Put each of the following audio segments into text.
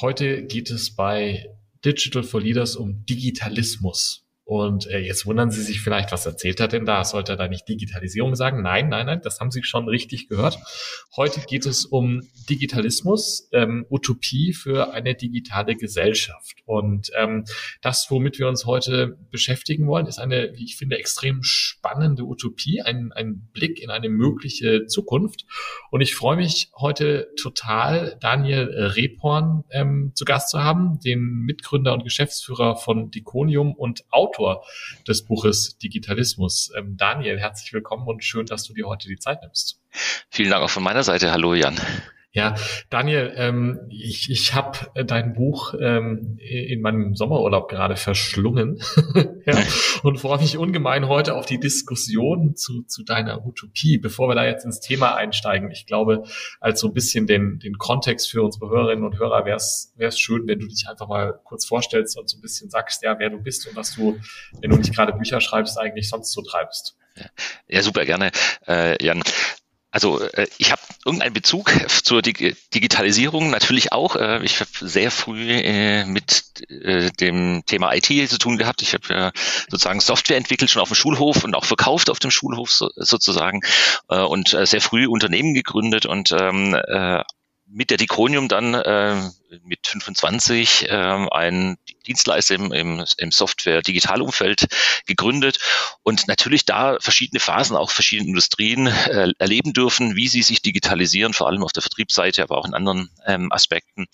heute geht es bei Digital for Leaders um Digitalismus. Und äh, jetzt wundern Sie sich vielleicht, was erzählt er denn da? Sollte er da nicht Digitalisierung sagen? Nein, nein, nein, das haben Sie schon richtig gehört. Heute geht es um Digitalismus, ähm, Utopie für eine digitale Gesellschaft. Und ähm, das, womit wir uns heute beschäftigen wollen, ist eine, wie ich finde, extrem spannende Utopie, ein, ein Blick in eine mögliche Zukunft. Und ich freue mich heute total, Daniel Reporn ähm, zu Gast zu haben, den Mitgründer und Geschäftsführer von Diconium und Auto Autor des Buches Digitalismus. Ähm, Daniel, herzlich willkommen und schön, dass du dir heute die Zeit nimmst. Vielen Dank auch von meiner Seite. Hallo Jan. Ja, Daniel, ähm, ich, ich habe äh, dein Buch ähm, in meinem Sommerurlaub gerade verschlungen ja, und freue mich ungemein heute auf die Diskussion zu, zu deiner Utopie. Bevor wir da jetzt ins Thema einsteigen, ich glaube, als so ein bisschen den, den Kontext für unsere Hörerinnen und Hörer wäre es schön, wenn du dich einfach mal kurz vorstellst und so ein bisschen sagst, ja, wer du bist und was du, wenn du nicht gerade Bücher schreibst, eigentlich sonst so treibst. Ja, super gerne, äh, Jan. Also äh, ich habe irgendeinen Bezug zur Dig Digitalisierung natürlich auch. Äh, ich habe sehr früh äh, mit dem Thema IT zu tun gehabt. Ich habe sozusagen Software entwickelt schon auf dem Schulhof und auch verkauft auf dem Schulhof so, sozusagen und sehr früh Unternehmen gegründet und ähm, äh, mit der Diconium dann äh, mit 25 äh, ein Dienstleister im, im, im Software-Digitalumfeld gegründet und natürlich da verschiedene Phasen, auch verschiedene Industrien äh, erleben dürfen, wie sie sich digitalisieren, vor allem auf der Vertriebsseite, aber auch in anderen ähm, Aspekten.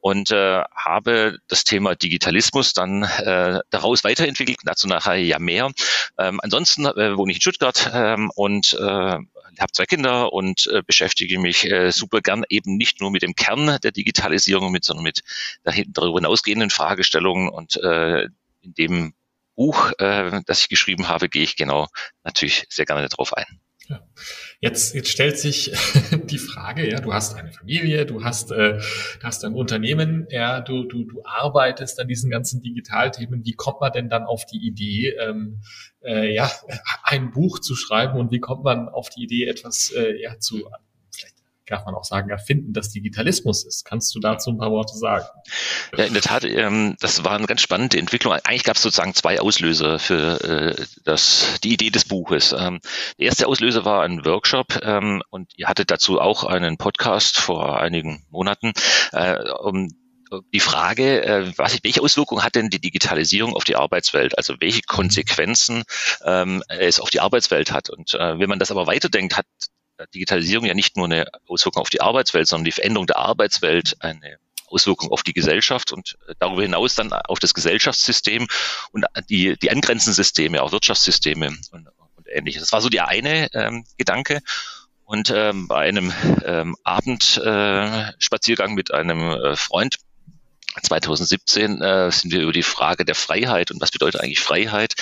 Und äh, habe das Thema Digitalismus dann äh, daraus weiterentwickelt, dazu nachher ja mehr. Ähm, ansonsten äh, wohne ich in Stuttgart ähm, und äh, habe zwei Kinder und äh, beschäftige mich äh, super gern eben nicht nur mit dem Kern der Digitalisierung, mit, sondern mit darüber hinausgehenden Fragestellungen und äh, in dem Buch, äh, das ich geschrieben habe, gehe ich genau natürlich sehr gerne darauf ein. Ja. Jetzt, jetzt stellt sich die Frage, ja, du hast eine Familie, du hast, äh, du hast ein Unternehmen, ja, du, du, du arbeitest an diesen ganzen Digitalthemen. Wie kommt man denn dann auf die Idee, ähm, äh, ja, ein Buch zu schreiben und wie kommt man auf die Idee, etwas äh, ja, zu darf man auch sagen, erfinden das Digitalismus ist. Kannst du dazu ein paar Worte sagen? Ja, in der Tat, ähm, das war eine ganz spannende Entwicklung. Eigentlich gab es sozusagen zwei Auslöser für äh, das, die Idee des Buches. Ähm, der erste Auslöser war ein Workshop ähm, und ihr hattet dazu auch einen Podcast vor einigen Monaten. Äh, um die Frage, äh, was, welche Auswirkungen hat denn die Digitalisierung auf die Arbeitswelt? Also welche Konsequenzen ähm, es auf die Arbeitswelt hat? Und äh, wenn man das aber weiterdenkt, hat Digitalisierung ja nicht nur eine Auswirkung auf die Arbeitswelt, sondern die Veränderung der Arbeitswelt eine Auswirkung auf die Gesellschaft und äh, darüber hinaus dann auf das Gesellschaftssystem und die, die angrenzenden Systeme, auch Wirtschaftssysteme und, und ähnliches. Das war so der eine ähm, Gedanke. Und ähm, bei einem ähm, Abendspaziergang äh, mit einem äh, Freund 2017 äh, sind wir über die Frage der Freiheit und was bedeutet eigentlich Freiheit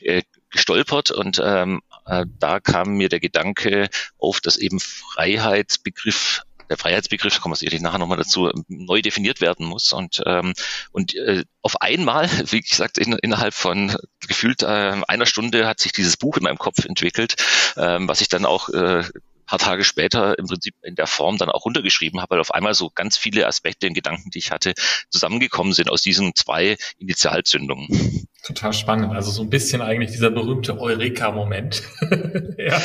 äh, gestolpert und ähm, äh, da kam mir der Gedanke auf, dass eben Freiheitsbegriff der Freiheitsbegriff, da kommen wir sicherlich nachher nochmal dazu, neu definiert werden muss. Und, ähm, und äh, auf einmal, wie gesagt, in, innerhalb von gefühlt äh, einer Stunde hat sich dieses Buch in meinem Kopf entwickelt, ähm, was ich dann auch äh, paar Tage später im Prinzip in der Form dann auch runtergeschrieben habe, weil auf einmal so ganz viele Aspekte in Gedanken, die ich hatte, zusammengekommen sind aus diesen zwei Initialzündungen. Total spannend. Also so ein bisschen eigentlich dieser berühmte Eureka-Moment, ja,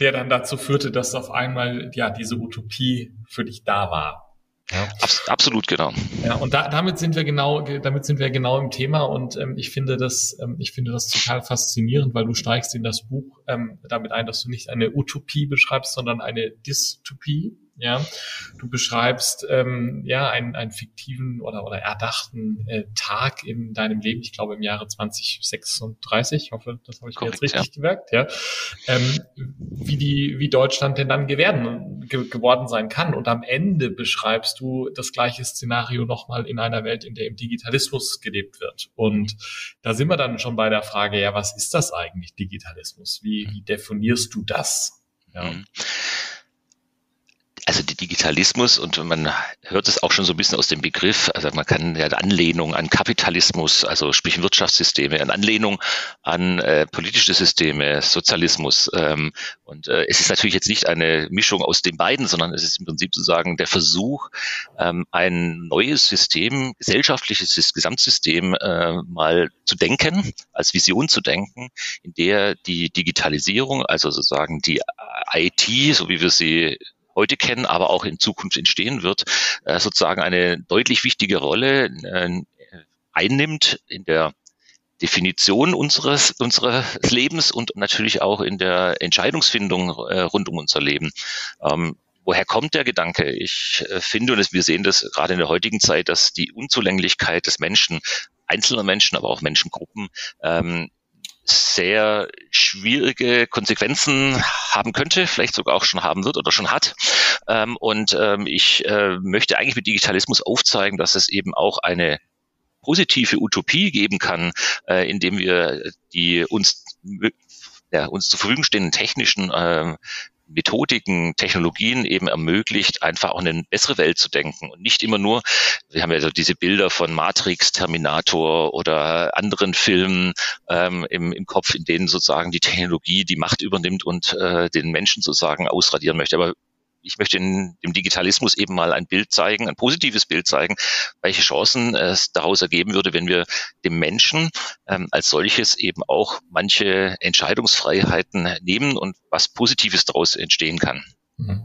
der dann dazu führte, dass auf einmal ja diese Utopie für dich da war. Ja. Abs absolut genau. Ja, und da, damit sind wir genau, damit sind wir genau im Thema und ähm, ich finde das, ähm, ich finde das total faszinierend, weil du steigst in das Buch ähm, damit ein, dass du nicht eine Utopie beschreibst, sondern eine Dystopie. Ja, du beschreibst ähm, ja einen, einen fiktiven oder oder erdachten äh, Tag in deinem Leben. Ich glaube im Jahre 2036. Ich hoffe, das habe ich Korrekt, jetzt richtig ja. gemerkt. Ja, ähm, wie die wie Deutschland denn dann geworden ge geworden sein kann. Und am Ende beschreibst du das gleiche Szenario nochmal in einer Welt, in der im Digitalismus gelebt wird. Und da sind wir dann schon bei der Frage, ja, was ist das eigentlich Digitalismus? Wie, wie definierst du das? Ja. Mhm also der Digitalismus und man hört es auch schon so ein bisschen aus dem Begriff, also man kann ja Anlehnung an Kapitalismus, also sprich Wirtschaftssysteme, an Anlehnung an äh, politische Systeme, Sozialismus. Ähm, und äh, es ist natürlich jetzt nicht eine Mischung aus den beiden, sondern es ist im Prinzip sozusagen der Versuch, ähm, ein neues System, gesellschaftliches Gesamtsystem äh, mal zu denken, als Vision zu denken, in der die Digitalisierung, also sozusagen die IT, so wie wir sie heute kennen, aber auch in Zukunft entstehen wird, äh, sozusagen eine deutlich wichtige Rolle äh, einnimmt in der Definition unseres, unseres Lebens und natürlich auch in der Entscheidungsfindung äh, rund um unser Leben. Ähm, woher kommt der Gedanke? Ich äh, finde, und wir sehen das gerade in der heutigen Zeit, dass die Unzulänglichkeit des Menschen, einzelner Menschen, aber auch Menschengruppen, ähm, sehr schwierige Konsequenzen haben könnte, vielleicht sogar auch schon haben wird oder schon hat. Ähm, und ähm, ich äh, möchte eigentlich mit Digitalismus aufzeigen, dass es eben auch eine positive Utopie geben kann, äh, indem wir die uns ja, uns zur Verfügung stehenden technischen äh, Methodiken, Technologien eben ermöglicht, einfach auch eine bessere Welt zu denken und nicht immer nur, wir haben ja so diese Bilder von Matrix, Terminator oder anderen Filmen ähm, im, im Kopf, in denen sozusagen die Technologie die Macht übernimmt und äh, den Menschen sozusagen ausradieren möchte. Aber ich möchte in dem Digitalismus eben mal ein Bild zeigen, ein positives Bild zeigen, welche Chancen es daraus ergeben würde, wenn wir dem Menschen ähm, als solches eben auch manche Entscheidungsfreiheiten nehmen und was Positives daraus entstehen kann. Mhm.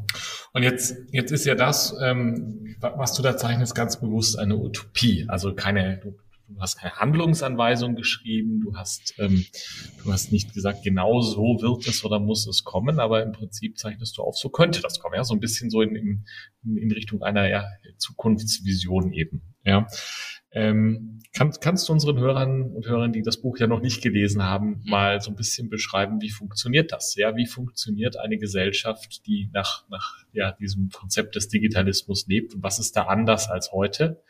Und jetzt, jetzt ist ja das, ähm, was du da zeichnest, ganz bewusst eine Utopie. Also keine, du, du hast keine Handlungsanweisung geschrieben, du hast, ähm, du hast nicht gesagt, genau so wird es oder muss es kommen, aber im Prinzip zeichnest du auf, so könnte das kommen, ja, so ein bisschen so in, in, in Richtung einer ja, Zukunftsvision eben, ja. Ähm, kann, kannst du unseren Hörern und Hörern, die das Buch ja noch nicht gelesen haben, mhm. mal so ein bisschen beschreiben, wie funktioniert das? Ja, wie funktioniert eine Gesellschaft, die nach, nach ja, diesem Konzept des Digitalismus lebt und was ist da anders als heute?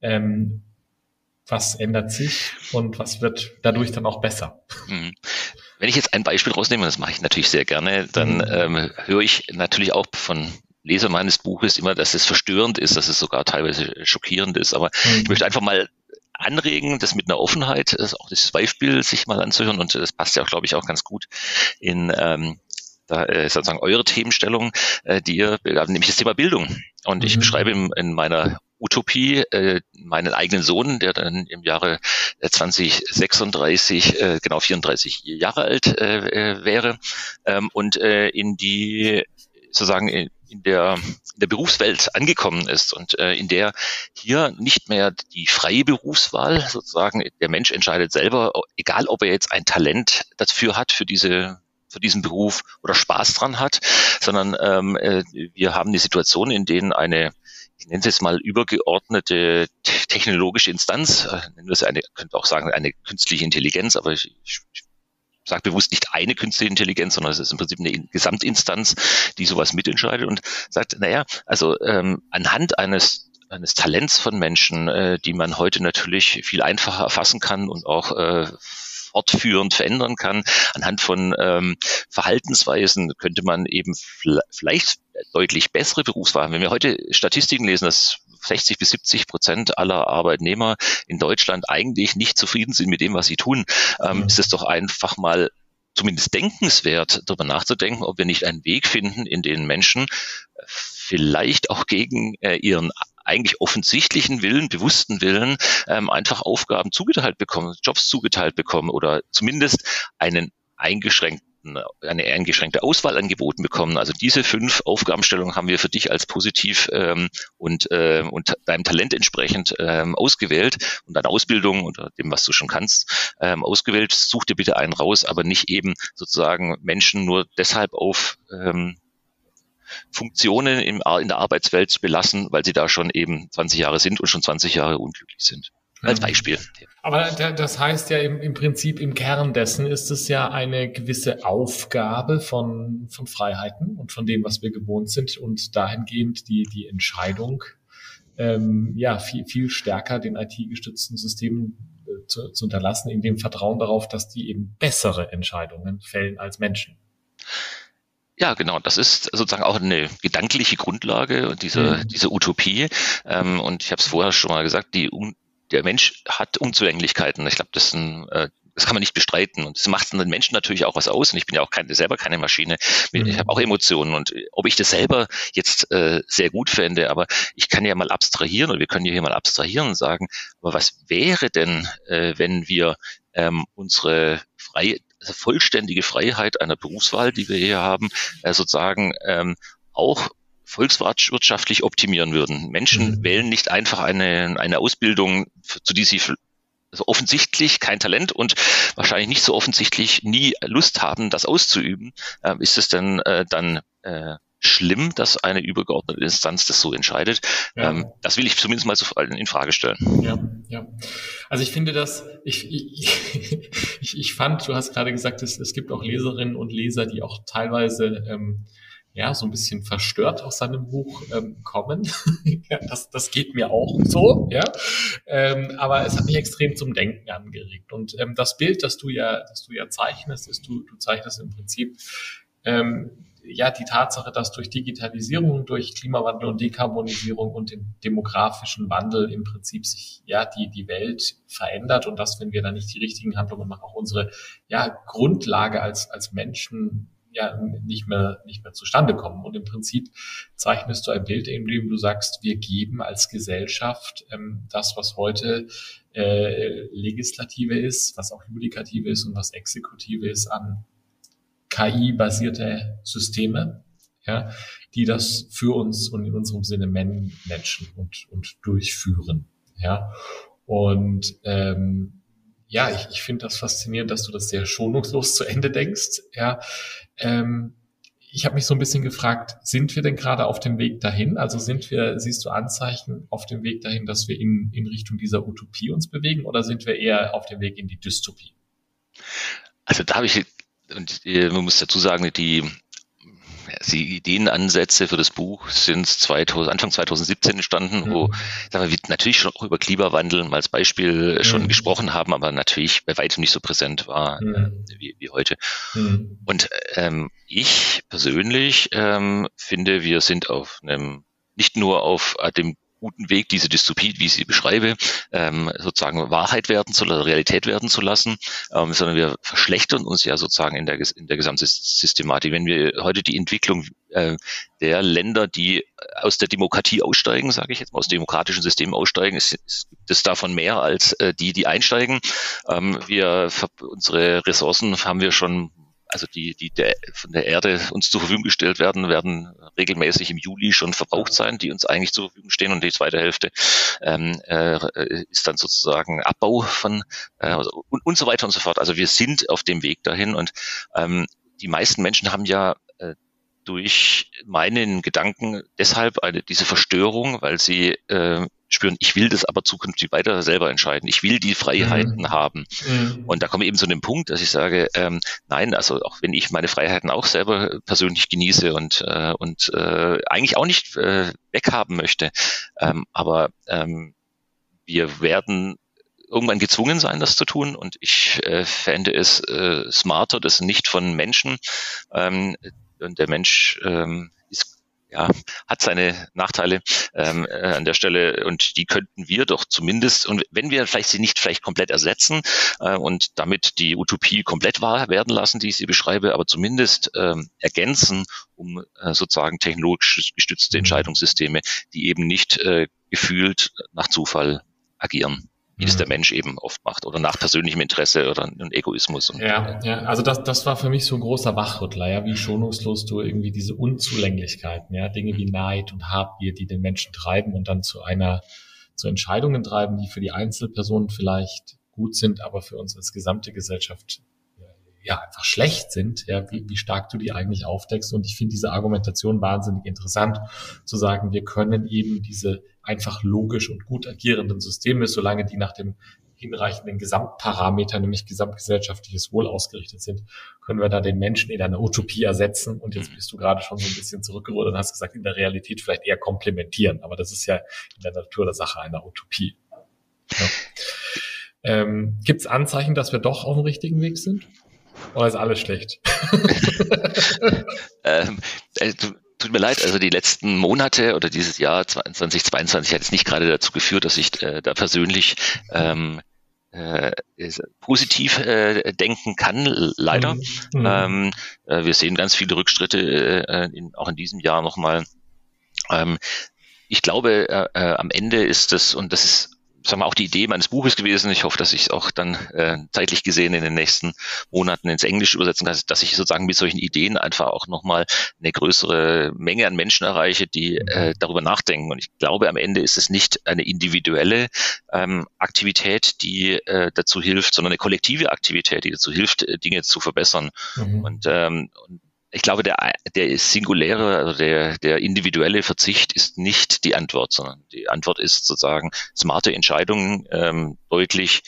Ähm, was ändert sich und was wird dadurch dann auch besser? Mhm. Wenn ich jetzt ein Beispiel rausnehme, das mache ich natürlich sehr gerne, dann mhm. ähm, höre ich natürlich auch von Leser meines Buches immer, dass es verstörend ist, dass es sogar teilweise schockierend ist. Aber mhm. ich möchte einfach mal anregen, das mit einer Offenheit, das auch das Beispiel sich mal anzuhören und das passt ja auch, glaube ich, auch ganz gut in ähm, da, äh, sozusagen eure Themenstellung, äh, die ihr, nämlich das Thema Bildung. Und mhm. ich beschreibe in, in meiner Utopie, äh, meinen eigenen Sohn, der dann im Jahre 2036 äh, genau 34 Jahre alt äh, äh, wäre. Ähm, und äh, in die sozusagen in, in der, in der Berufswelt angekommen ist und äh, in der hier nicht mehr die freie Berufswahl sozusagen, der Mensch entscheidet selber, egal ob er jetzt ein Talent dafür hat, für diese für diesen Beruf oder Spaß dran hat, sondern ähm, äh, wir haben die Situation, in denen eine ich nenne es jetzt mal übergeordnete technologische Instanz, äh, nennen wir es eine, könnte auch sagen, eine künstliche Intelligenz, aber ich, ich sage bewusst nicht eine künstliche Intelligenz, sondern es ist im Prinzip eine Gesamtinstanz, die sowas mitentscheidet und sagt, naja, also ähm, anhand eines eines Talents von Menschen, äh, die man heute natürlich viel einfacher erfassen kann und auch äh, fortführend verändern kann. Anhand von ähm, Verhaltensweisen könnte man eben vielleicht deutlich bessere Berufswahl. Wenn wir heute Statistiken lesen, dass 60 bis 70 Prozent aller Arbeitnehmer in Deutschland eigentlich nicht zufrieden sind mit dem, was sie tun, ähm, mhm. ist es doch einfach mal zumindest denkenswert, darüber nachzudenken, ob wir nicht einen Weg finden, in den Menschen vielleicht auch gegen äh, ihren eigentlich offensichtlichen Willen, bewussten Willen, ähm, einfach Aufgaben zugeteilt bekommen, Jobs zugeteilt bekommen oder zumindest einen eingeschränkten eine eingeschränkte Auswahl angeboten bekommen. Also diese fünf Aufgabenstellungen haben wir für dich als positiv ähm, und, äh, und deinem Talent entsprechend ähm, ausgewählt und deine Ausbildung oder dem, was du schon kannst, ähm, ausgewählt. Such dir bitte einen raus, aber nicht eben sozusagen Menschen nur deshalb auf ähm, Funktionen im, in der Arbeitswelt zu belassen, weil sie da schon eben 20 Jahre sind und schon 20 Jahre unglücklich sind. Als Beispiel. Aber das heißt ja im, im Prinzip im Kern dessen ist es ja eine gewisse Aufgabe von, von Freiheiten und von dem, was wir gewohnt sind und dahingehend die, die Entscheidung, ähm, ja, viel, viel stärker den IT-gestützten Systemen äh, zu, zu unterlassen, in dem Vertrauen darauf, dass die eben bessere Entscheidungen fällen als Menschen. Ja, genau. Das ist sozusagen auch eine gedankliche Grundlage dieser, mhm. dieser Utopie. Ähm, und ich habe es vorher schon mal gesagt, die, der Mensch hat Unzulänglichkeiten. Ich glaube, das ist ein äh, das kann man nicht bestreiten. Und das macht den Menschen natürlich auch was aus. Und ich bin ja auch keine, selber keine Maschine. Ich mhm. habe auch Emotionen. Und ob ich das selber jetzt äh, sehr gut fände, aber ich kann ja mal abstrahieren, oder wir können ja hier mal abstrahieren und sagen, aber was wäre denn, äh, wenn wir ähm, unsere freie, vollständige Freiheit einer Berufswahl, die wir hier haben, äh, sozusagen ähm, auch volkswirtschaftlich optimieren würden. Menschen mhm. wählen nicht einfach eine, eine Ausbildung, zu die sie also offensichtlich kein Talent und wahrscheinlich nicht so offensichtlich nie Lust haben, das auszuüben, äh, ist es denn äh, dann äh, schlimm, dass eine übergeordnete Instanz das so entscheidet. Ja. Ähm, das will ich zumindest mal so in Frage stellen. Ja, ja. Also ich finde das, ich, ich, ich, ich fand, du hast gerade gesagt, es, es gibt auch Leserinnen und Leser, die auch teilweise ähm, ja, so ein bisschen verstört aus seinem Buch ähm, kommen. ja, das, das geht mir auch so, ja. Ähm, aber es hat mich extrem zum Denken angeregt. Und ähm, das Bild, das du ja, das du ja zeichnest, ist, du, du zeichnest im Prinzip ähm, ja die Tatsache, dass durch Digitalisierung, durch Klimawandel und Dekarbonisierung und den demografischen Wandel im Prinzip sich ja die die Welt verändert und dass wenn wir da nicht die richtigen Handlungen machen, auch unsere ja Grundlage als als Menschen ja nicht mehr, nicht mehr zustande kommen. Und im Prinzip zeichnest du ein Bild, in dem du sagst, wir geben als Gesellschaft ähm, das, was heute äh, Legislative ist, was auch Judikative ist und was Exekutive ist, an KI-basierte Systeme, ja, die das für uns und in unserem Sinne managen und, und durchführen. Ja. Und ähm, ja, ich, ich finde das faszinierend, dass du das sehr schonungslos zu Ende denkst. Ja, ähm, ich habe mich so ein bisschen gefragt, sind wir denn gerade auf dem Weg dahin? Also sind wir, siehst du Anzeichen auf dem Weg dahin, dass wir in, in Richtung dieser Utopie uns bewegen oder sind wir eher auf dem Weg in die Dystopie? Also da habe ich, und äh, man muss dazu sagen, die die Ideenansätze für das Buch sind 2000, Anfang 2017 entstanden, mhm. wo sagen wir, wir natürlich schon auch über Klimawandel mal als Beispiel mhm. schon gesprochen haben, aber natürlich bei weitem nicht so präsent war mhm. äh, wie, wie heute. Mhm. Und ähm, ich persönlich ähm, finde, wir sind auf einem nicht nur auf dem guten Weg, diese Dystopie, wie ich sie beschreibe, ähm, sozusagen Wahrheit werden zu lassen, Realität werden zu lassen, ähm, sondern wir verschlechtern uns ja sozusagen in der, in der gesamten Systematik. Wenn wir heute die Entwicklung äh, der Länder, die aus der Demokratie aussteigen, sage ich jetzt mal, aus demokratischen Systemen aussteigen, ist, ist das davon mehr als äh, die, die einsteigen. Ähm, wir unsere Ressourcen haben wir schon also die, die der, von der Erde uns zur Verfügung gestellt werden, werden regelmäßig im Juli schon verbraucht sein, die uns eigentlich zur Verfügung stehen und die zweite Hälfte ähm, äh, ist dann sozusagen Abbau von äh, und, und so weiter und so fort. Also wir sind auf dem Weg dahin und ähm, die meisten Menschen haben ja durch meinen Gedanken deshalb eine, diese Verstörung, weil sie äh, spüren, ich will das aber zukünftig weiter selber entscheiden. Ich will die Freiheiten mhm. haben. Mhm. Und da komme ich eben zu dem Punkt, dass ich sage, ähm, nein, also auch wenn ich meine Freiheiten auch selber persönlich genieße und, äh, und äh, eigentlich auch nicht äh, weghaben möchte, ähm, aber ähm, wir werden irgendwann gezwungen sein, das zu tun. Und ich äh, fände es äh, smarter, das nicht von Menschen. Ähm, der Mensch ähm, ja, hat seine Nachteile ähm, äh, an der Stelle und die könnten wir doch zumindest, und wenn wir vielleicht sie nicht vielleicht komplett ersetzen äh, und damit die Utopie komplett wahr werden lassen, die ich sie beschreibe, aber zumindest ähm, ergänzen, um äh, sozusagen technologisch gestützte mhm. Entscheidungssysteme, die eben nicht äh, gefühlt nach Zufall agieren wie das der mhm. Mensch eben oft macht oder nach persönlichem Interesse oder einem Egoismus. Und, ja, ja, also das, das war für mich so ein großer Wachrüttler, ja, wie schonungslos du irgendwie diese Unzulänglichkeiten, ja, Dinge wie Neid und Habgier, die den Menschen treiben und dann zu einer, zu Entscheidungen treiben, die für die Einzelpersonen vielleicht gut sind, aber für uns als gesamte Gesellschaft ja einfach schlecht sind, ja, wie, wie stark du die eigentlich aufdeckst. Und ich finde diese Argumentation wahnsinnig interessant, zu sagen, wir können eben diese einfach logisch und gut agierenden Systeme, solange die nach dem hinreichenden Gesamtparameter, nämlich gesamtgesellschaftliches Wohl ausgerichtet sind, können wir da den Menschen in einer Utopie ersetzen. Und jetzt bist du gerade schon so ein bisschen zurückgerollt und hast gesagt, in der Realität vielleicht eher komplementieren. Aber das ist ja in der Natur der Sache einer Utopie. Ja. Ähm, Gibt es Anzeichen, dass wir doch auf dem richtigen Weg sind? Oder ist alles schlecht? ähm, äh, tut mir leid, also die letzten Monate oder dieses Jahr 2022 hat es nicht gerade dazu geführt, dass ich äh, da persönlich ähm, äh, positiv äh, denken kann, leider. Mhm. mhm. Ähm, äh, wir sehen ganz viele Rückschritte, äh, in, auch in diesem Jahr nochmal. Ähm, ich glaube, äh, äh, am Ende ist das, und das ist sagen wir, auch die Idee meines Buches gewesen. Ich hoffe, dass ich es auch dann äh, zeitlich gesehen in den nächsten Monaten ins Englische übersetzen kann, dass ich sozusagen mit solchen Ideen einfach auch nochmal eine größere Menge an Menschen erreiche, die äh, darüber nachdenken. Und ich glaube, am Ende ist es nicht eine individuelle ähm, Aktivität, die äh, dazu hilft, sondern eine kollektive Aktivität, die dazu hilft, äh, Dinge zu verbessern. Mhm. Und, ähm, und ich glaube, der, der singuläre, also der, der individuelle Verzicht ist nicht die Antwort, sondern die Antwort ist sozusagen smarte Entscheidungen ähm, deutlich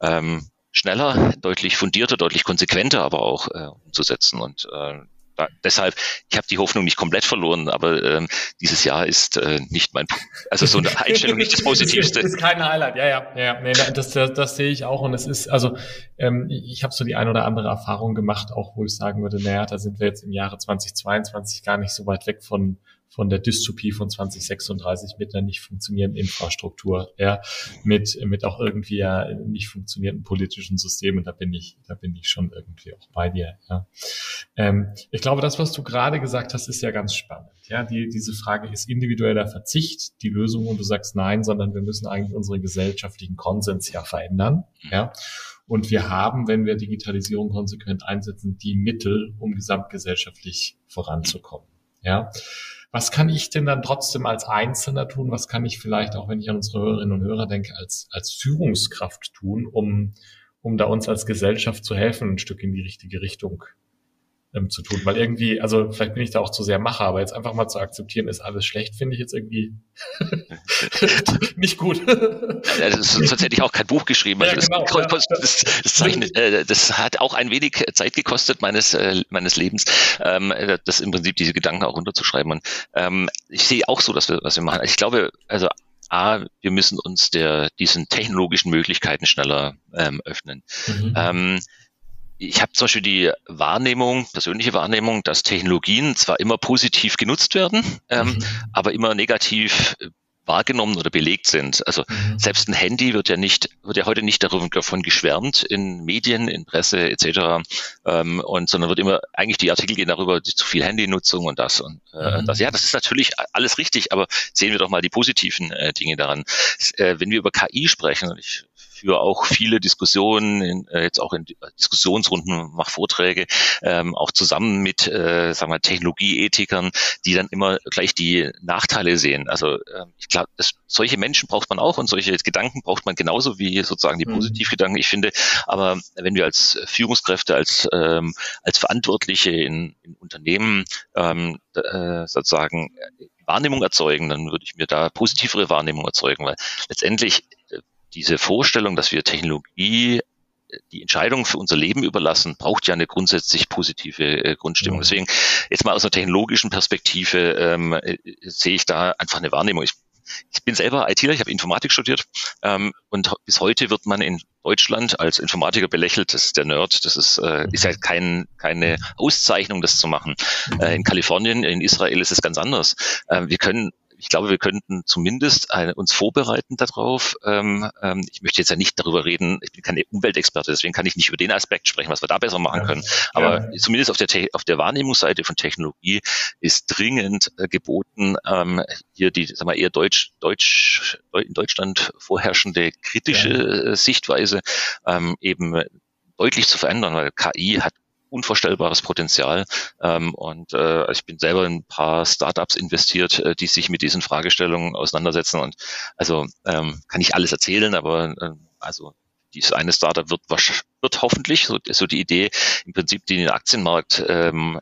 ähm, schneller, deutlich fundierter, deutlich konsequenter aber auch äh, umzusetzen. Und äh, da, deshalb, ich habe die Hoffnung nicht komplett verloren, aber ähm, dieses Jahr ist äh, nicht mein, also so eine Einstellung nicht das Positivste. Das ist kein Highlight, ja, ja, ja, nee, das, das, das sehe ich auch und es ist, also ähm, ich habe so die ein oder andere Erfahrung gemacht, auch wo ich sagen würde, naja, da sind wir jetzt im Jahre 2022 gar nicht so weit weg von von der Dystopie von 2036 mit einer nicht funktionierenden Infrastruktur, ja, mit, mit auch irgendwie ja nicht funktionierenden politischen Systemen. Da bin ich, da bin ich schon irgendwie auch bei dir, ja. Ähm, ich glaube, das, was du gerade gesagt hast, ist ja ganz spannend. Ja, die, diese Frage ist individueller Verzicht die Lösung und du sagst nein, sondern wir müssen eigentlich unsere gesellschaftlichen Konsens ja verändern, ja. Und wir haben, wenn wir Digitalisierung konsequent einsetzen, die Mittel, um gesamtgesellschaftlich voranzukommen. Ja. Was kann ich denn dann trotzdem als Einzelner tun? Was kann ich vielleicht auch, wenn ich an unsere Hörerinnen und Hörer denke, als, als Führungskraft tun, um, um da uns als Gesellschaft zu helfen, ein Stück in die richtige Richtung ähm, zu tun. Weil irgendwie, also vielleicht bin ich da auch zu sehr Macher, aber jetzt einfach mal zu akzeptieren, ist alles schlecht, finde ich jetzt irgendwie nicht gut. ja, das ist tatsächlich auch kein Buch geschrieben. Also ja, genau, das, ja. das, das, zeichnet, äh, das hat auch ein wenig Zeit gekostet meines, äh, meines Lebens, ähm, das im Prinzip diese Gedanken auch runterzuschreiben. Und ähm, ich sehe auch so, dass wir, was wir machen. Ich glaube, also A, wir müssen uns der, diesen technologischen Möglichkeiten schneller ähm, öffnen. Mhm. Ähm, ich habe zum Beispiel die Wahrnehmung, persönliche Wahrnehmung, dass Technologien zwar immer positiv genutzt werden, ähm, mhm. aber immer negativ äh, wahrgenommen oder belegt sind. Also mhm. selbst ein Handy wird ja nicht, wird ja heute nicht davon geschwärmt in Medien, in Presse etc. Ähm, und sondern wird immer eigentlich die Artikel gehen darüber, zu viel Handynutzung und das und äh, mhm. das. Ja, das ist natürlich alles richtig, aber sehen wir doch mal die positiven äh, Dinge daran. Äh, wenn wir über KI sprechen, und ich für auch viele Diskussionen, in, äh, jetzt auch in Diskussionsrunden, mache Vorträge, ähm, auch zusammen mit, äh, sagen wir, Technologieethikern, die dann immer gleich die Nachteile sehen. Also äh, ich glaube, solche Menschen braucht man auch und solche Gedanken braucht man genauso wie sozusagen die mhm. Positivgedanken. Ich finde, aber wenn wir als Führungskräfte, als ähm, als Verantwortliche in, in Unternehmen ähm, äh, sozusagen Wahrnehmung erzeugen, dann würde ich mir da positivere Wahrnehmung erzeugen, weil letztendlich diese Vorstellung, dass wir Technologie die Entscheidung für unser Leben überlassen, braucht ja eine grundsätzlich positive äh, Grundstimmung. Mhm. Deswegen jetzt mal aus einer technologischen Perspektive ähm, äh, sehe ich da einfach eine Wahrnehmung. Ich, ich bin selber ITler, ich habe Informatik studiert ähm, und bis heute wird man in Deutschland als Informatiker belächelt. Das ist der Nerd. Das ist, äh, ist ja kein, keine Auszeichnung, das zu machen. Äh, in Kalifornien, in Israel ist es ganz anders. Äh, wir können ich glaube, wir könnten zumindest eine, uns vorbereiten darauf. Ähm, ähm, ich möchte jetzt ja nicht darüber reden, ich bin keine Umweltexperte, deswegen kann ich nicht über den Aspekt sprechen, was wir da besser machen können. Aber ja. zumindest auf der, auf der Wahrnehmungsseite von Technologie ist dringend äh, geboten, ähm, hier die sag mal, eher deutsch, deutsch, in Deutschland vorherrschende kritische ja. Sichtweise ähm, eben deutlich zu verändern, weil KI hat unvorstellbares Potenzial. Ähm, und äh, ich bin selber in ein paar Startups investiert, äh, die sich mit diesen Fragestellungen auseinandersetzen. Und also ähm, kann ich alles erzählen, aber äh, also dieses eine Startup wird, wird hoffentlich, so, so die Idee, im Prinzip den Aktienmarkt ähm,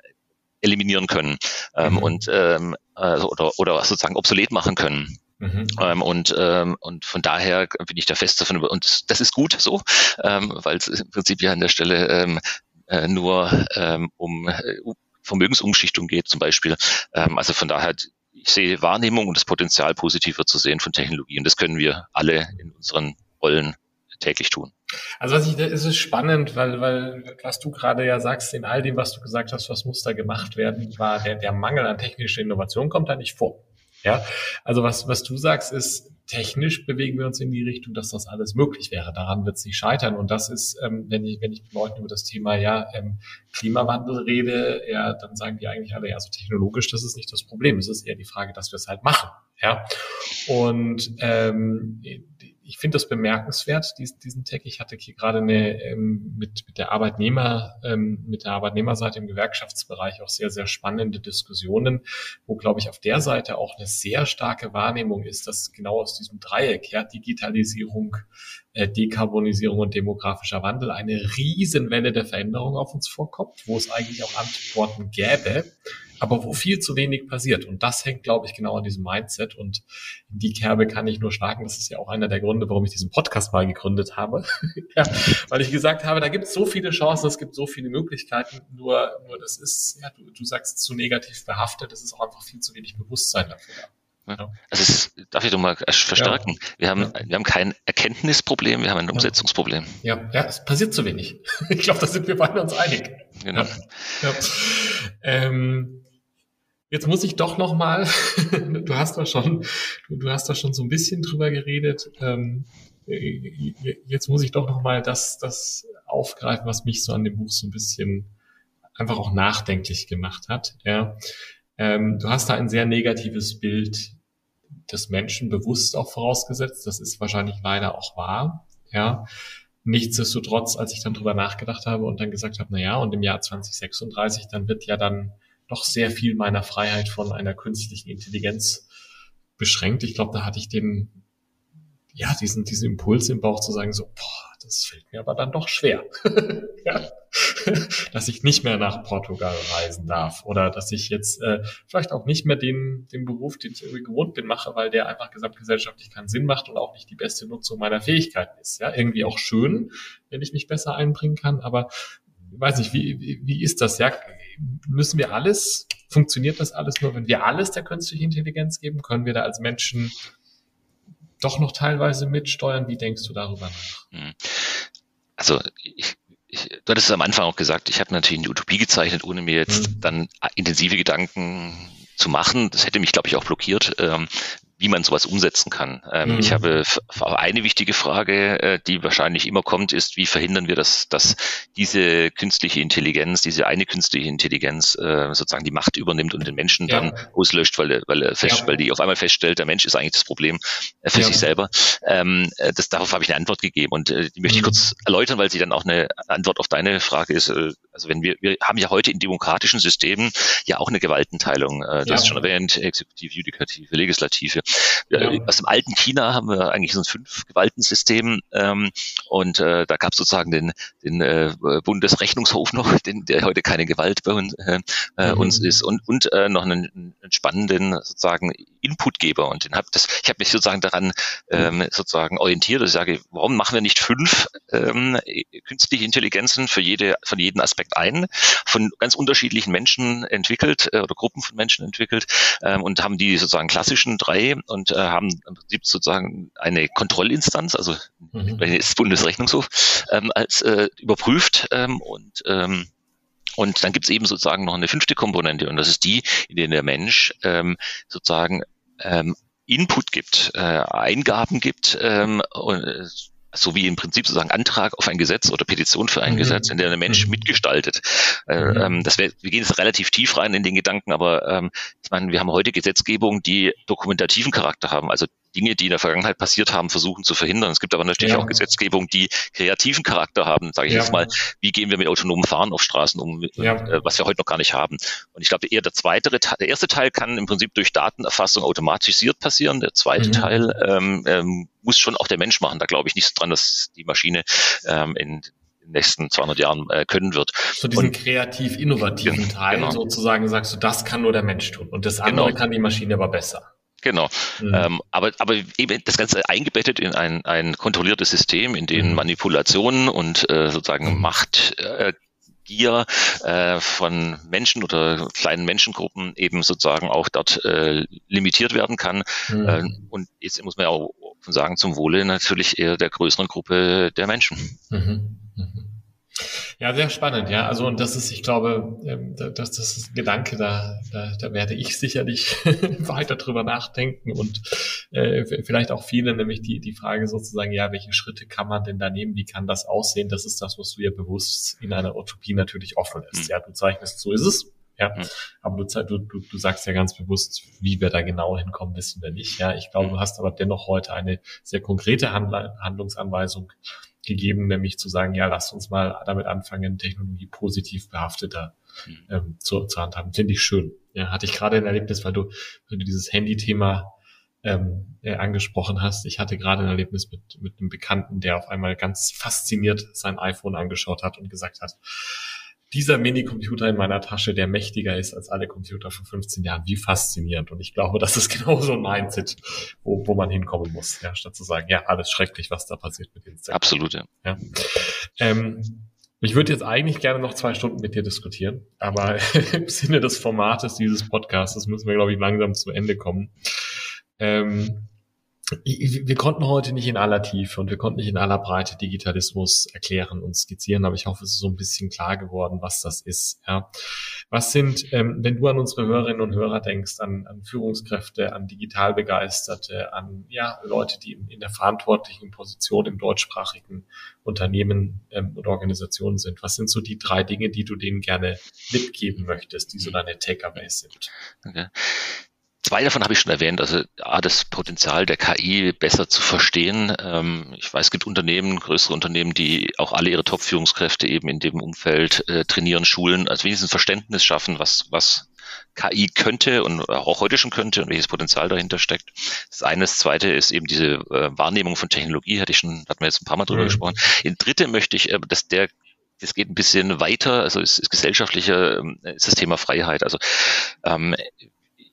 eliminieren können ähm, mhm. und ähm, also, oder, oder sozusagen obsolet machen können. Mhm. Ähm, und, ähm, und von daher bin ich da fest davon über, und das ist gut so, ähm, weil es im Prinzip ja an der Stelle ähm, äh, nur ähm, um äh, Vermögensumschichtung geht zum Beispiel. Ähm, also von daher, ich sehe Wahrnehmung und das Potenzial positiver zu sehen von Technologie das können wir alle in unseren Rollen täglich tun. Also was ich, es ist spannend, weil, weil was du gerade ja sagst, in all dem, was du gesagt hast, was muss da gemacht werden, war der, der Mangel an technischer Innovation kommt da nicht vor. Ja, also was, was du sagst, ist, technisch bewegen wir uns in die Richtung, dass das alles möglich wäre. Daran wird es nicht scheitern. Und das ist, ähm, wenn ich, wenn ich mit Leuten über das Thema ja ähm, Klimawandel rede, ja, dann sagen die eigentlich alle, ja, so technologisch, das ist nicht das Problem. Es ist eher die Frage, dass wir es halt machen. Ja. Und ähm, ich finde das bemerkenswert, diesen, diesen Tag. Ich hatte hier gerade eine ähm, mit, mit der Arbeitnehmer, ähm, mit der Arbeitnehmerseite im Gewerkschaftsbereich auch sehr, sehr spannende Diskussionen, wo, glaube ich, auf der Seite auch eine sehr starke Wahrnehmung ist, dass genau aus diesem Dreieck, ja, Digitalisierung, äh, Dekarbonisierung und demografischer Wandel eine Riesenwelle der Veränderung auf uns vorkommt, wo es eigentlich auch Antworten gäbe aber wo viel zu wenig passiert. Und das hängt, glaube ich, genau an diesem Mindset. Und in die Kerbe kann ich nur schlagen. Das ist ja auch einer der Gründe, warum ich diesen Podcast mal gegründet habe. ja, weil ich gesagt habe, da gibt es so viele Chancen, es gibt so viele Möglichkeiten. Nur, nur das ist, ja, du, du sagst zu negativ behaftet. Es ist auch einfach viel zu wenig Bewusstsein dafür da. Also es darf ich doch mal verstärken. Ja. Wir haben, wir haben kein Erkenntnisproblem, wir haben ein Umsetzungsproblem. Ja, ja, es passiert zu wenig. Ich glaube, da sind wir beide uns einig. Genau. Ja. Ähm, Jetzt muss ich doch noch mal, du hast da schon, du, hast da schon so ein bisschen drüber geredet. Ähm, jetzt muss ich doch noch mal das, das aufgreifen, was mich so an dem Buch so ein bisschen einfach auch nachdenklich gemacht hat. Ja, ähm, du hast da ein sehr negatives Bild des Menschen bewusst auch vorausgesetzt. Das ist wahrscheinlich leider auch wahr. Ja, nichtsdestotrotz, als ich dann drüber nachgedacht habe und dann gesagt habe, na ja, und im Jahr 2036, dann wird ja dann doch sehr viel meiner Freiheit von einer künstlichen Intelligenz beschränkt. Ich glaube, da hatte ich den, ja, diesen, diesen Impuls im Bauch zu sagen, so, boah, das fällt mir aber dann doch schwer. ja. dass ich nicht mehr nach Portugal reisen darf oder dass ich jetzt äh, vielleicht auch nicht mehr den, den Beruf, den ich irgendwie gewohnt bin, mache, weil der einfach gesamtgesellschaftlich keinen Sinn macht und auch nicht die beste Nutzung meiner Fähigkeiten ist. Ja, irgendwie auch schön, wenn ich mich besser einbringen kann, aber weiß nicht, wie, wie, wie ist das? Ja, müssen wir alles, funktioniert das alles nur, wenn wir alles der künstlichen Intelligenz geben? Können wir da als Menschen doch noch teilweise mitsteuern? Wie denkst du darüber nach? Hm. Also ich, ich, du hattest es am Anfang auch gesagt, ich habe natürlich eine Utopie gezeichnet, ohne mir jetzt hm. dann intensive Gedanken zu machen. Das hätte mich, glaube ich, auch blockiert. Ähm, wie man sowas umsetzen kann. Ähm, mhm. Ich habe eine wichtige Frage, äh, die wahrscheinlich immer kommt, ist, wie verhindern wir, dass, dass diese künstliche Intelligenz, diese eine künstliche Intelligenz äh, sozusagen die Macht übernimmt und den Menschen ja. dann auslöscht, weil, weil, er fest, ja. weil die auf einmal feststellt, der Mensch ist eigentlich das Problem äh, für ja. sich selber. Ähm, äh, das, darauf habe ich eine Antwort gegeben und äh, die möchte ich mhm. kurz erläutern, weil sie dann auch eine Antwort auf deine Frage ist. Äh, also wenn wir, wir haben ja heute in demokratischen Systemen ja auch eine Gewaltenteilung. Äh, du hast schon erwähnt, Exekutive, Judikative, Legislative. Ja. Aus dem alten China haben wir eigentlich so ein fünf Gewaltensystem ähm, und äh, da gab es sozusagen den, den äh, Bundesrechnungshof noch, den, der heute keine Gewalt bei uns, äh, äh, mhm. uns ist und, und äh, noch einen, einen spannenden sozusagen Inputgeber und den hab das, ich habe mich sozusagen daran ähm, sozusagen orientiert, dass ich sage, warum machen wir nicht fünf ähm, künstliche Intelligenzen für jede von jedem Aspekt ein, von ganz unterschiedlichen Menschen entwickelt äh, oder Gruppen von Menschen entwickelt ähm, und haben die sozusagen klassischen drei und äh, haben im Prinzip sozusagen eine Kontrollinstanz, also mhm. das Bundesrechnungshof, ähm, als äh, überprüft ähm, und ähm, und dann gibt es eben sozusagen noch eine fünfte Komponente und das ist die, in der der Mensch ähm, sozusagen ähm, Input gibt, äh, Eingaben gibt ähm, und, äh, so wie im Prinzip sozusagen Antrag auf ein Gesetz oder Petition für ein mhm. Gesetz, in der der Mensch mhm. mitgestaltet. Äh, mhm. Ähm, das wär, wir gehen jetzt relativ tief rein in den Gedanken, aber ähm, ich meine, wir haben heute Gesetzgebung, die dokumentativen Charakter haben. Also Dinge, die in der Vergangenheit passiert haben, versuchen zu verhindern. Es gibt aber natürlich ja. auch Gesetzgebung, die kreativen Charakter haben, sage ich ja. jetzt mal. Wie gehen wir mit autonomem Fahren auf Straßen um, ja. äh, was wir heute noch gar nicht haben. Und ich glaube, eher der zweite, der erste Teil kann im Prinzip durch Datenerfassung automatisiert passieren. Der zweite mhm. Teil ähm, ähm, muss schon auch der Mensch machen. Da glaube ich nicht dran, dass die Maschine ähm, in den nächsten 200 Jahren äh, können wird. So diesen kreativ-innovativen Teil genau. sozusagen sagst du, das kann nur der Mensch tun und das andere genau. kann die Maschine aber besser. Genau. Mhm. Ähm, aber, aber eben das Ganze eingebettet in ein, ein kontrolliertes System, in dem mhm. Manipulationen und äh, sozusagen mhm. Macht äh, Gier äh, von Menschen oder kleinen Menschengruppen eben sozusagen auch dort äh, limitiert werden kann. Mhm. Äh, und jetzt muss man ja auch sagen, zum Wohle natürlich eher der größeren Gruppe der Menschen. Mhm. Mhm. Ja, sehr spannend, ja. Also und das ist, ich glaube, ähm, das, das ist ein Gedanke, da, da, da werde ich sicherlich weiter drüber nachdenken und äh, vielleicht auch viele, nämlich die, die Frage sozusagen, ja, welche Schritte kann man denn da nehmen, wie kann das aussehen? Das ist das, was du ja bewusst in einer Utopie natürlich offen ist. Mhm. Ja, du zeichnest, so ist es. Ja, mhm. aber du, du, du, sagst ja ganz bewusst, wie wir da genau hinkommen, wissen wir nicht. Ja, ich glaube, mhm. du hast aber dennoch heute eine sehr konkrete Handlungsanweisung gegeben, nämlich zu sagen, ja, lasst uns mal damit anfangen, Technologie positiv behafteter mhm. ähm, zu, zu handhaben. Finde ich schön. Ja, hatte ich gerade ein Erlebnis, weil du, weil du dieses Handy-Thema ähm, äh, angesprochen hast. Ich hatte gerade ein Erlebnis mit, mit einem Bekannten, der auf einmal ganz fasziniert sein iPhone angeschaut hat und gesagt hat, dieser Minicomputer in meiner Tasche, der mächtiger ist als alle Computer vor 15 Jahren, wie faszinierend. Und ich glaube, das ist genau so ein Mindset, wo, wo man hinkommen muss, ja, statt zu sagen, ja, alles schrecklich, was da passiert mit den Insekten. Absolut, ja. ja. Ähm, ich würde jetzt eigentlich gerne noch zwei Stunden mit dir diskutieren, aber im Sinne des Formates dieses Podcasts müssen wir, glaube ich, langsam zu Ende kommen. Ähm, wir konnten heute nicht in aller Tiefe und wir konnten nicht in aller Breite Digitalismus erklären und skizzieren, aber ich hoffe, es ist so ein bisschen klar geworden, was das ist. Ja. Was sind, ähm, wenn du an unsere Hörerinnen und Hörer denkst, an, an Führungskräfte, an Digitalbegeisterte, an ja, Leute, die in, in der verantwortlichen Position im deutschsprachigen Unternehmen ähm, und Organisationen sind, was sind so die drei Dinge, die du denen gerne mitgeben möchtest, die so deine Takeaways sind? Okay. Zwei davon habe ich schon erwähnt, also A, das Potenzial der KI besser zu verstehen. Ähm, ich weiß, es gibt Unternehmen, größere Unternehmen, die auch alle ihre Top-Führungskräfte eben in dem Umfeld äh, trainieren, schulen, also wenigstens Verständnis schaffen, was, was KI könnte und auch heute schon könnte und welches Potenzial dahinter steckt. Das eine, das zweite ist eben diese äh, Wahrnehmung von Technologie, hatte ich schon, hatten wir jetzt ein paar Mal drüber mhm. gesprochen. In dritte möchte ich, äh, dass der das geht ein bisschen weiter, also ist, ist gesellschaftlicher, ähm, ist das Thema Freiheit. Also ähm,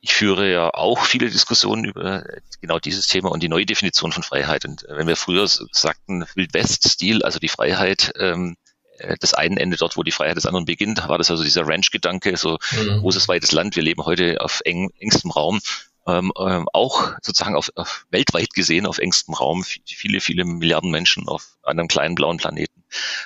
ich führe ja auch viele Diskussionen über genau dieses Thema und die neue Definition von Freiheit. Und äh, wenn wir früher sagten Wildwest-Stil, also die Freiheit ähm, äh, das einen Ende dort, wo die Freiheit des anderen beginnt, war das also dieser Ranch-Gedanke, so mhm. großes, weites Land. Wir leben heute auf eng, engstem Raum. Ähm, ähm, auch sozusagen auf, auf weltweit gesehen auf engstem Raum, viele, viele Milliarden Menschen auf einem kleinen blauen Planeten.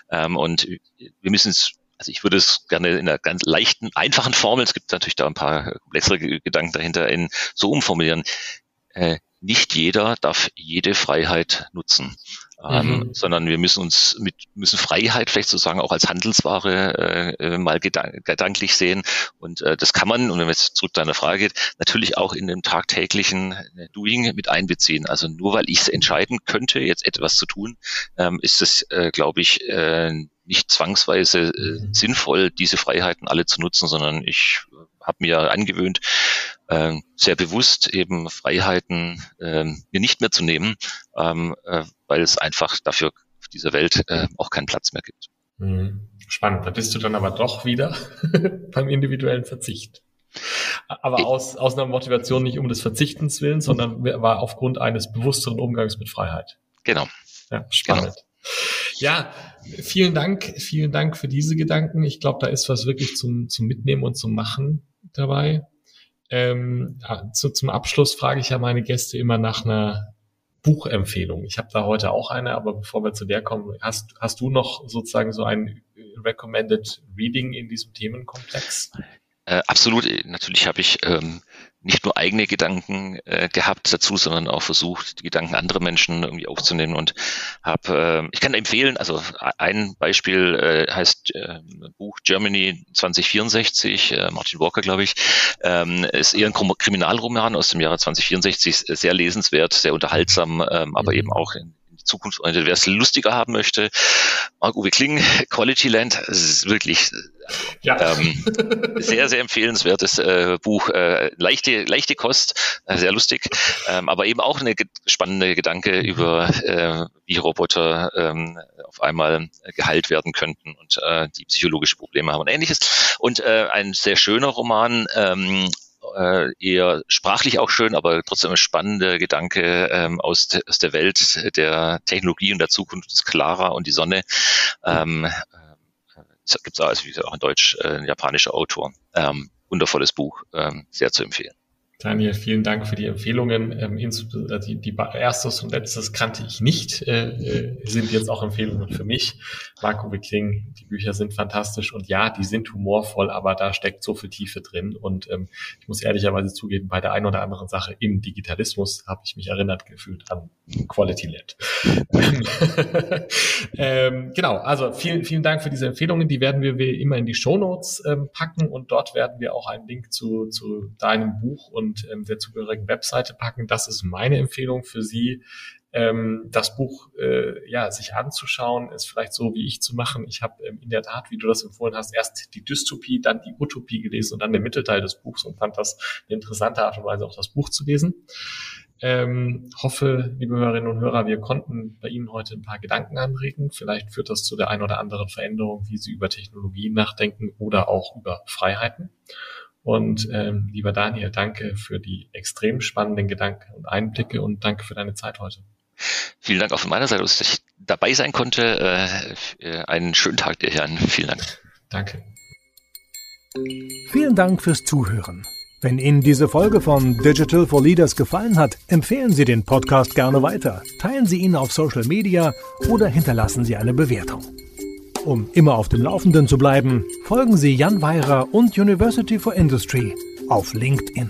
Ähm, und wir müssen es also ich würde es gerne in einer ganz leichten, einfachen Formel, es gibt natürlich da ein paar komplexere Gedanken dahinter, in so umformulieren. Äh, nicht jeder darf jede Freiheit nutzen. Ähm, mhm. sondern wir müssen uns mit müssen Freiheit vielleicht sozusagen auch als Handelsware äh, äh mal gedank gedanklich sehen und äh, das kann man und wenn man jetzt zurück zu deiner Frage geht natürlich auch in dem tagtäglichen äh, Doing mit einbeziehen also nur weil ich es entscheiden könnte jetzt etwas zu tun ähm, ist es äh, glaube ich äh, nicht zwangsweise äh, mhm. sinnvoll diese Freiheiten alle zu nutzen sondern ich habe mir angewöhnt äh, sehr bewusst eben Freiheiten äh, mir nicht mehr zu nehmen, ähm, äh, weil es einfach dafür auf dieser Welt äh, auch keinen Platz mehr gibt. Mhm. Spannend. Da bist du dann aber doch wieder beim individuellen Verzicht. Aber aus, aus einer Motivation nicht um des Verzichtens willen, sondern war aufgrund eines bewussteren Umgangs mit Freiheit. Genau. Ja, spannend. Genau. Ja, vielen Dank, vielen Dank für diese Gedanken. Ich glaube, da ist was wirklich zum, zum Mitnehmen und zum Machen dabei. Ähm, zu, zum Abschluss frage ich ja meine Gäste immer nach einer Buchempfehlung. Ich habe da heute auch eine, aber bevor wir zu der kommen, hast, hast du noch sozusagen so ein Recommended Reading in diesem Themenkomplex? Äh, absolut. Natürlich habe ich ähm, nicht nur eigene Gedanken äh, gehabt dazu, sondern auch versucht, die Gedanken anderer Menschen irgendwie aufzunehmen und habe, äh, ich kann empfehlen, also ein Beispiel äh, heißt äh, Buch Germany 2064, äh, Martin Walker, glaube ich, ähm, ist eher ein Kriminalroman aus dem Jahre 2064, sehr lesenswert, sehr unterhaltsam, ähm, aber mhm. eben auch in, die Zukunft orientiert. Wer es lustiger haben möchte, Marc-Uwe Kling, Quality Land, ist wirklich ja. ähm, sehr, sehr empfehlenswertes äh, Buch. Äh, leichte, leichte Kost, äh, sehr lustig, ähm, aber eben auch eine spannende Gedanke mhm. über, äh, wie Roboter ähm, auf einmal geheilt werden könnten und äh, die psychologische Probleme haben und ähnliches. Und äh, ein sehr schöner Roman, ähm, äh, eher sprachlich auch schön, aber trotzdem ein spannender Gedanke ähm, aus, de, aus der Welt der Technologie und der Zukunft ist Clara und die Sonne. Ähm, äh, Gibt es also auch in Deutsch äh, ein japanischer Autor. Ähm, wundervolles Buch, ähm, sehr zu empfehlen. Daniel, vielen Dank für die Empfehlungen. Ähm, äh, die, die erstes und letztes kannte ich nicht, äh, äh, sind jetzt auch Empfehlungen für mich. Marco Wickling, die Bücher sind fantastisch und ja, die sind humorvoll, aber da steckt so viel Tiefe drin. Und ähm, ich muss ehrlicherweise zugeben, bei der einen oder anderen Sache im Digitalismus habe ich mich erinnert gefühlt an Quality Land. ähm, genau, also vielen, vielen Dank für diese Empfehlungen. Die werden wir wie immer in die Show Notes ähm, packen und dort werden wir auch einen Link zu, zu deinem Buch und und ähm, der zugehörigen Webseite packen. Das ist meine Empfehlung für Sie. Ähm, das Buch äh, ja sich anzuschauen, ist vielleicht so wie ich zu machen. Ich habe ähm, in der Tat, wie du das empfohlen hast, erst die Dystopie, dann die Utopie gelesen und dann den Mittelteil des Buchs und fand das eine interessante Art und Weise, auch das Buch zu lesen. Ähm, hoffe, liebe Hörerinnen und Hörer, wir konnten bei Ihnen heute ein paar Gedanken anregen. Vielleicht führt das zu der ein oder anderen Veränderung, wie Sie über Technologien nachdenken oder auch über Freiheiten. Und ähm, lieber Daniel, danke für die extrem spannenden Gedanken und Einblicke und danke für deine Zeit heute. Vielen Dank auch von meiner Seite, dass ich dabei sein konnte. Äh, einen schönen Tag dir, Jan. Vielen Dank. Danke. Vielen Dank fürs Zuhören. Wenn Ihnen diese Folge von Digital for Leaders gefallen hat, empfehlen Sie den Podcast gerne weiter, teilen Sie ihn auf Social Media oder hinterlassen Sie eine Bewertung. Um immer auf dem Laufenden zu bleiben, folgen Sie Jan Weirer und University for Industry auf LinkedIn.